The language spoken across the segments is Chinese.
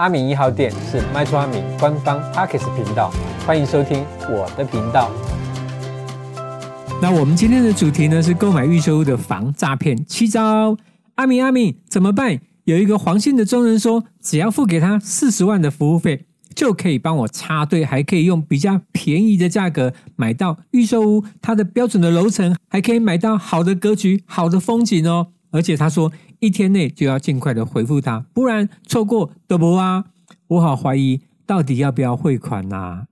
阿明一号店是卖厝阿明官方 Podcast 频道，欢迎收听我的频道。那我们今天的主题呢是购买预售屋的防诈骗七招。阿明阿明怎么办？有一个黄姓的中人说，只要付给他四十万的服务费，就可以帮我插队，还可以用比较便宜的价格买到预售屋，它的标准的楼层，还可以买到好的格局、好的风景哦。而且他说一天内就要尽快的回复他，不然错过都不啊！我好怀疑到底要不要汇款呐、啊？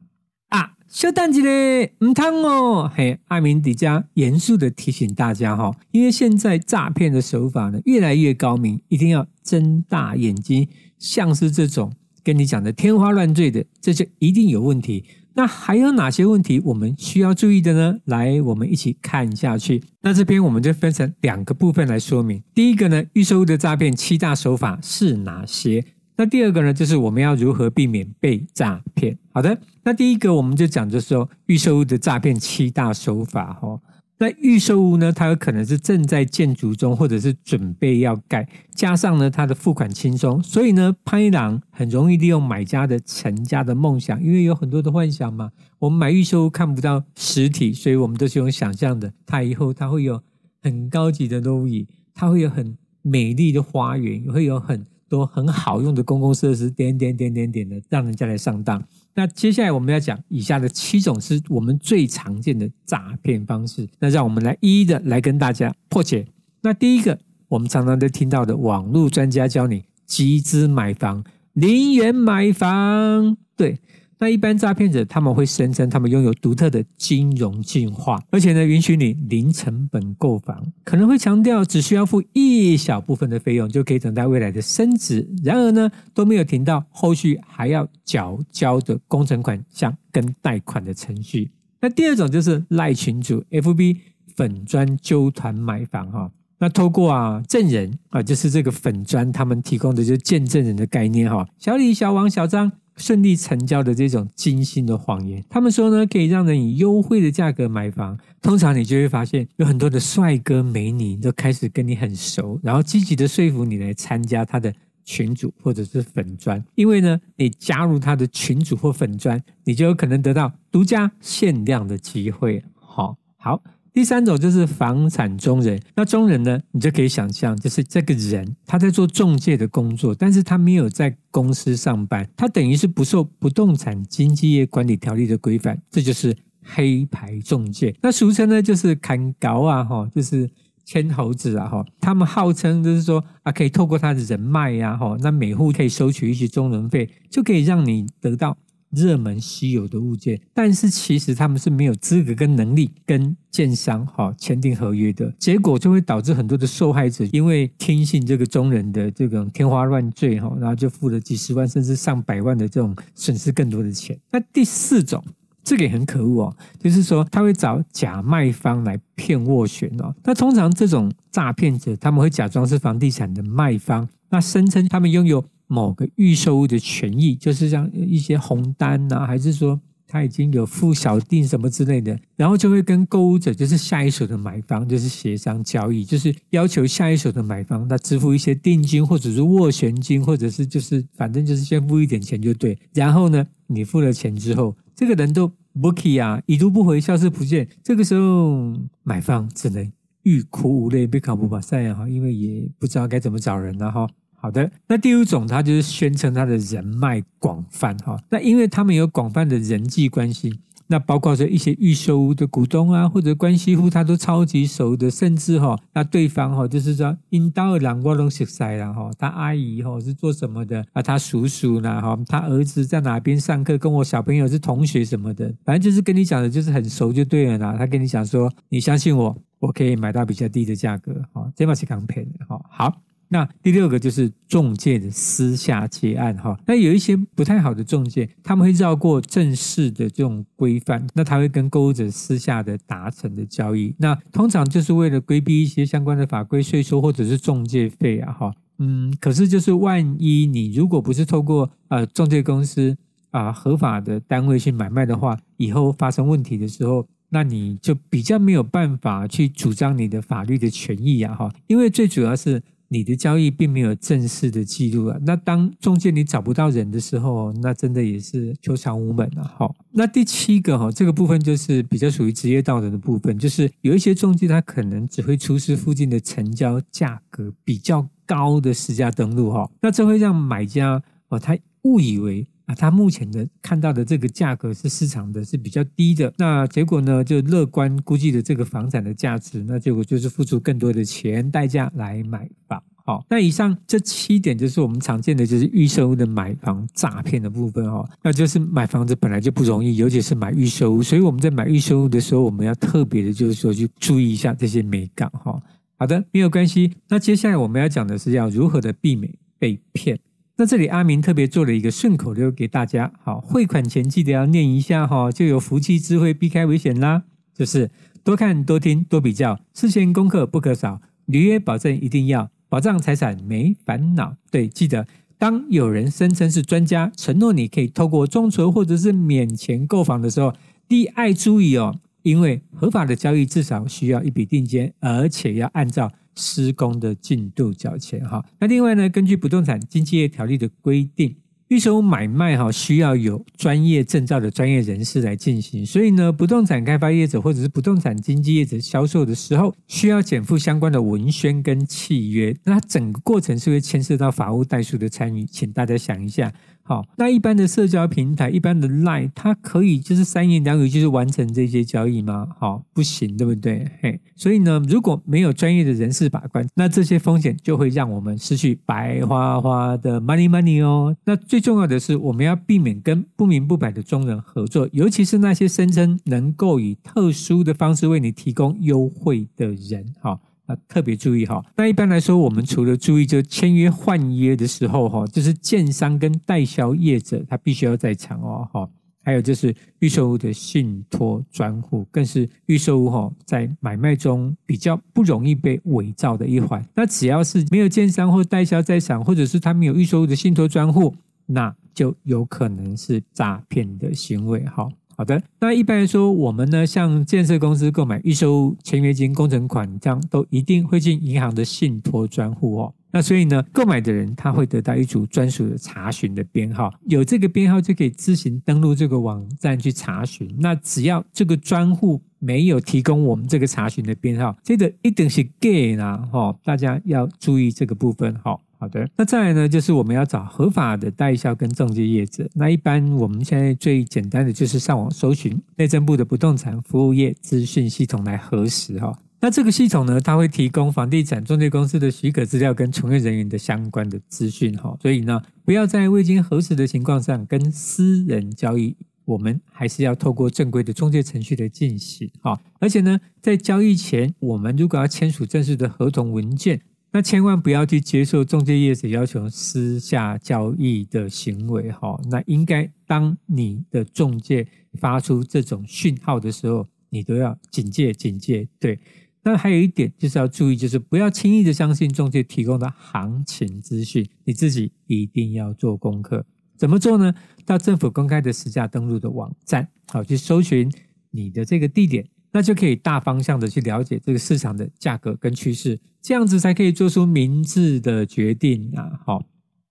小蛋子嘞，唔通哦！嘿，阿明迪加严肃的提醒大家哈，因为现在诈骗的手法呢越来越高明，一定要睁大眼睛。像是这种跟你讲的天花乱坠的，这就一定有问题。那还有哪些问题我们需要注意的呢？来，我们一起看下去。那这边我们就分成两个部分来说明。第一个呢，预售的诈骗七大手法是哪些？那第二个呢，就是我们要如何避免被诈骗。好的，那第一个我们就讲，就是说预售的诈骗七大手法哈。那预售屋呢，它有可能是正在建筑中，或者是准备要盖，加上呢它的付款轻松，所以呢，潘一郎很容易利用买家的成家的梦想，因为有很多的幻想嘛。我们买预售屋看不到实体，所以我们都是用想象的。它以后它会有很高级的楼宇，它会有很美丽的花园，会有很。都很好用的公共设施，点点点点点的，让人家来上当。那接下来我们要讲以下的七种是我们最常见的诈骗方式。那让我们来一一的来跟大家破解。那第一个，我们常常都听到的网络专家教你集资买房、零元买房，对。那一般诈骗者他们会声称他们拥有独特的金融计划，而且呢允许你零成本购房，可能会强调只需要付一小部分的费用就可以等待未来的升值。然而呢都没有提到后续还要缴交的工程款项跟贷款的程序。那第二种就是赖群主 FB 粉专揪团买房哈，那透过啊证人啊就是这个粉砖他们提供的就是见证人的概念哈，小李、小王、小张。顺利成交的这种精心的谎言，他们说呢，可以让人以优惠的价格买房。通常你就会发现，有很多的帅哥美女都开始跟你很熟，然后积极的说服你来参加他的群组或者是粉专。因为呢，你加入他的群组或粉专，你就有可能得到独家限量的机会。好，好。第三种就是房产中人，那中人呢，你就可以想象，就是这个人他在做中介的工作，但是他没有在公司上班，他等于是不受不动产经纪业管理条例的规范，这就是黑牌中介。那俗称呢就是砍高啊，哈，就是牵猴子啊，哈。他们号称就是说啊，可以透过他的人脉呀，哈，那每户可以收取一些中人费，就可以让你得到。热门稀有的物件，但是其实他们是没有资格跟能力跟建商哈签订合约的，结果就会导致很多的受害者因为听信这个中人的这种天花乱坠哈，然后就付了几十万甚至上百万的这种损失更多的钱。那第四种，这个也很可恶哦，就是说他会找假卖方来骗斡旋哦。那通常这种诈骗者他们会假装是房地产的卖方，那声称他们拥有。某个预售物的权益，就是像一些红单呐、还是说他已经有付小定什么之类的，然后就会跟购物者，就是下一手的买方，就是协商交易，就是要求下一手的买方他支付一些定金，或者是斡旋金，或者是就是反正就是先付一点钱就对。然后呢，你付了钱之后，这个人都不去啊，已读不回，消失不见。这个时候，买方只能欲哭无泪，被考不把赛哈，因为也不知道该怎么找人了哈。好的，那第五种，他就是宣称他的人脉广泛哈，那因为他们有广泛的人际关系，那包括说一些预售屋的股东啊，或者关系户，他都超级熟的，甚至哈，那对方哈就是说，因刀而两过都熟悉了哈，他阿姨哈是做什么的啊？他叔叔呢哈，他儿子在哪边上课，跟我小朋友是同学什么的，反正就是跟你讲的就是很熟就对了啦。他跟你讲说，你相信我，我可以买到比较低的价格，哈，这把是刚赔的，哈，好。那第六个就是中介的私下结案哈，那有一些不太好的中介，他们会绕过正式的这种规范，那他会跟购物者私下的达成的交易，那通常就是为了规避一些相关的法规、税收或者是中介费啊哈，嗯，可是就是万一你如果不是透过呃中介公司啊、合法的单位去买卖的话，以后发生问题的时候，那你就比较没有办法去主张你的法律的权益啊哈，因为最主要是。你的交易并没有正式的记录啊。那当中介你找不到人的时候，那真的也是求偿无门了。好，那第七个哈，这个部分就是比较属于职业道德的部分，就是有一些中介他可能只会出示附近的成交价格比较高的私家登录哈，那这会让买家哦他误以为。啊，他目前的看到的这个价格是市场的，是比较低的。那结果呢，就乐观估计的这个房产的价值，那结果就是付出更多的钱代价来买房。好，那以上这七点就是我们常见的，就是预售屋的买房诈骗的部分哈。那就是买房子本来就不容易，尤其是买预售屋，所以我们在买预售屋的时候，我们要特别的，就是说去注意一下这些美感哈。好的，没有关系。那接下来我们要讲的是要如何的避免被骗。那这里阿明特别做了一个顺口溜给大家，好，汇款前记得要念一下哈，就有福气智慧，避开危险啦。就是多看多听多比较，事前功课不可少，履约保证一定要，保障财产没烦恼。对，记得当有人声称是专家，承诺你可以透过众筹或者是免钱购房的时候，第一爱注意哦，因为合法的交易至少需要一笔定金，而且要按照。施工的进度缴钱哈，那另外呢，根据不动产经纪业条例的规定，预售买卖哈需要有专业证照的专业人士来进行，所以呢，不动产开发业者或者是不动产经纪业者销售的时候，需要减负相关的文宣跟契约，那整个过程是会牵涉到法务代书的参与，请大家想一下。好，那一般的社交平台，一般的 Line，它可以就是三言两语就是完成这些交易吗？好，不行，对不对？嘿，所以呢，如果没有专业的人士把关，那这些风险就会让我们失去白花花的 money money 哦。那最重要的是，我们要避免跟不明不白的中人合作，尤其是那些声称能够以特殊的方式为你提供优惠的人。好。啊，特别注意哈。那一般来说，我们除了注意就签约换约的时候哈，就是建商跟代销业者他必须要在场哦哈。还有就是预售屋的信托专户，更是预售屋哈在买卖中比较不容易被伪造的一环。那只要是没有建商或代销在场，或者是他没有预售屋的信托专户，那就有可能是诈骗的行为哈。好的，那一般来说，我们呢，向建设公司购买预售签约金、工程款，这样都一定会进银行的信托专户哦。那所以呢，购买的人他会得到一组专属的查询的编号，有这个编号就可以自行登录这个网站去查询。那只要这个专户没有提供我们这个查询的编号，这个一定是假啦，哈，大家要注意这个部分，哈。好的，那再来呢，就是我们要找合法的代销跟中介业者。那一般我们现在最简单的就是上网搜寻内政部的不动产服务业资讯系统来核实哈。那这个系统呢，它会提供房地产中介公司的许可资料跟从业人员的相关的资讯哈。所以呢，不要在未经核实的情况下跟私人交易，我们还是要透过正规的中介程序的进行哈。而且呢，在交易前，我们如果要签署正式的合同文件。那千万不要去接受中介业者要求私下交易的行为哈。那应该当你的中介发出这种讯号的时候，你都要警戒警戒。对，那还有一点就是要注意，就是不要轻易的相信中介提供的行情资讯，你自己一定要做功课。怎么做呢？到政府公开的实价登录的网站，好，去搜寻你的这个地点。那就可以大方向的去了解这个市场的价格跟趋势，这样子才可以做出明智的决定啊！好，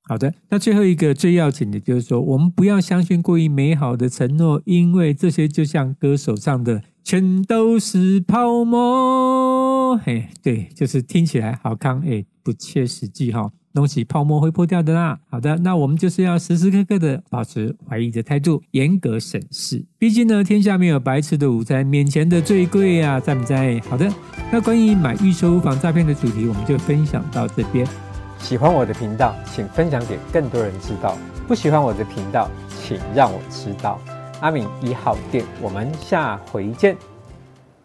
好的。那最后一个最要紧的就是说，我们不要相信过于美好的承诺，因为这些就像歌手唱的，全都是泡沫。嘿，对，就是听起来好看，哎，不切实际哈。东西泡沫会破掉的啦。好的，那我们就是要时时刻刻的保持怀疑的态度，严格审视。毕竟呢，天下没有白吃的午餐，免钱的最贵啊，在不在？好的，那关于买预售房诈骗的主题，我们就分享到这边。喜欢我的频道，请分享给更多人知道；不喜欢我的频道，请让我知道。阿敏一号店，我们下回见。